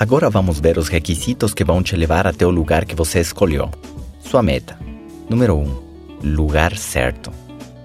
Agora vamos ver os requisitos que vão te levar até o lugar que você escolheu. Sua meta. Número 1. Um, lugar certo.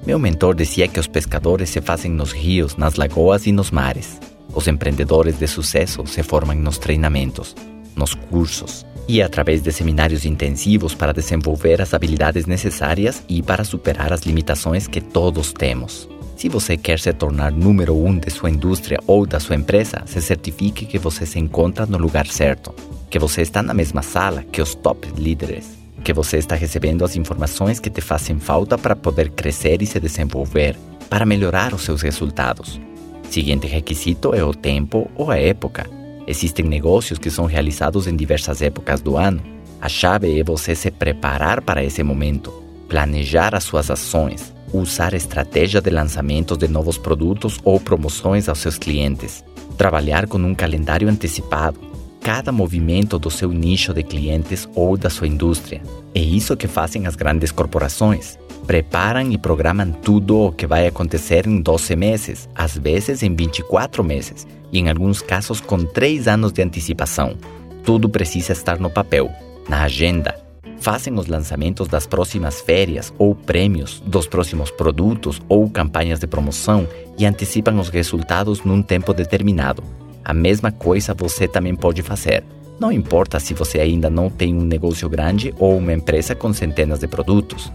Meu mentor dizia que os pescadores se fazem nos rios, nas lagoas e nos mares. Os empreendedores de sucesso se formam nos treinamentos, nos cursos e através de seminários intensivos para desenvolver as habilidades necessárias e para superar as limitações que todos temos. Se você quer se tornar número um de sua indústria ou da sua empresa, se certifique que você se encontra no lugar certo, que você está na mesma sala que os top líderes, que você está recebendo as informações que te fazem falta para poder crescer e se desenvolver, para melhorar os seus resultados. Seguinte requisito é o tempo ou a época. Existem negócios que são realizados em diversas épocas do ano. A chave é você se preparar para esse momento, planejar as suas ações, usar estratégia de lançamentos de novos produtos ou promoções aos seus clientes, trabalhar com um calendário antecipado, cada movimento do seu nicho de clientes ou da sua indústria. É isso que fazem as grandes corporações. Preparam e programam tudo o que vai acontecer em 12 meses, às vezes em 24 meses, e em alguns casos com 3 anos de antecipação. Tudo precisa estar no papel, na agenda, fazem os lançamentos das próximas férias ou prêmios, dos próximos produtos ou campanhas de promoção e antecipam os resultados num tempo determinado. A mesma coisa você também pode fazer. Não importa se você ainda não tem um negócio grande ou uma empresa com centenas de produtos.